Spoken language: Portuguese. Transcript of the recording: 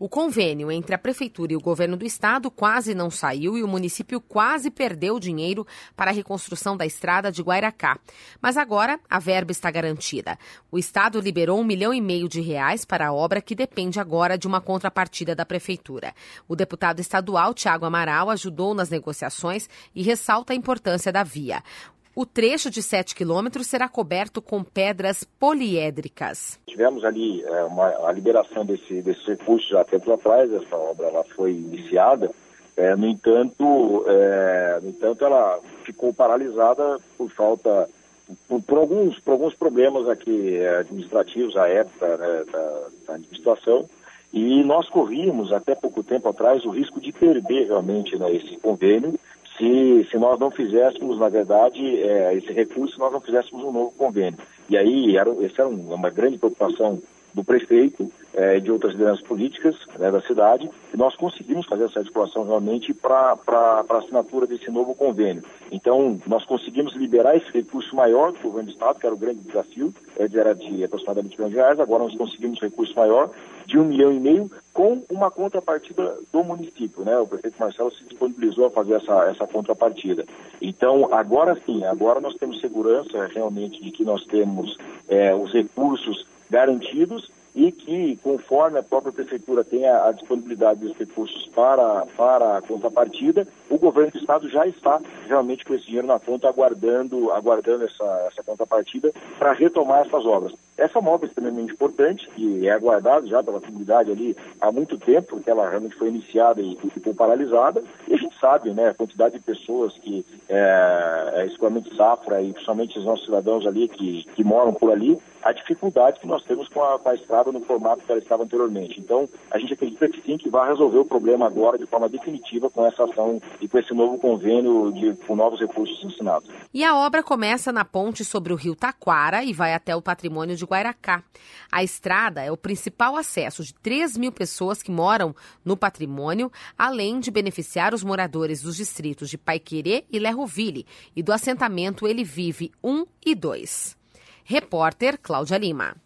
O convênio entre a Prefeitura e o governo do estado quase não saiu e o município quase perdeu dinheiro para a reconstrução da estrada de Guairacá. Mas agora a verba está garantida. O estado liberou um milhão e meio de reais para a obra que depende agora de uma contrapartida da Prefeitura. O deputado estadual Tiago Amaral ajudou nas negociações e ressalta a importância da via. O trecho de 7 quilômetros será coberto com pedras poliédricas. Tivemos ali é, uma, a liberação desse, desses recursos há tempos atrás, essa obra ela foi iniciada, é, no, entanto, é, no entanto, ela ficou paralisada por falta, por, por, alguns, por alguns problemas aqui é, administrativos à época né, da, da administração, e nós corríamos até pouco tempo atrás o risco de perder realmente né, esse convênio se, se nós não fizéssemos, na verdade, é, esse recurso, nós não fizéssemos um novo convênio. E aí, era, essa era uma grande preocupação do prefeito é, e de outras lideranças políticas né, da cidade, e nós conseguimos fazer essa articulação realmente para a assinatura desse novo convênio. Então, nós conseguimos liberar esse recurso maior do governo do Estado, que era o grande desafio, é, era de aproximadamente um milhão de reais, agora nós conseguimos recurso maior de um milhão e meio com uma contrapartida do município, né? O prefeito Marcelo se disponibilizou a fazer essa, essa contrapartida. Então, agora sim, agora nós temos segurança realmente de que nós temos é, os recursos garantidos e que, conforme a própria prefeitura tenha a disponibilidade dos recursos para, para a contrapartida, o governo do estado já está realmente com esse dinheiro na conta, aguardando, aguardando essa, essa contrapartida para retomar essas obras. Essa é uma obra extremamente importante, que é aguardada já pela comunidade ali há muito tempo, porque ela realmente foi iniciada e, ficou paralisada, e a gente sabe, né, a quantidade de pessoas que, é, é escoamento safra, e principalmente os nossos cidadãos ali que, que moram por ali, a dificuldade que nós temos com a, com a estrada no formato que ela estava anteriormente. Então, a gente acredita que sim, que vai resolver o problema agora de forma definitiva com essa ação e com esse novo convênio de, com novos recursos ensinados. E a obra começa na ponte sobre o rio Taquara e vai até o patrimônio de Guairacá. A estrada é o principal acesso de 3 mil pessoas que moram no patrimônio, além de beneficiar os moradores dos distritos de Paiquerê e Lerroville e do assentamento Ele Vive 1 e 2. Repórter Cláudia Lima.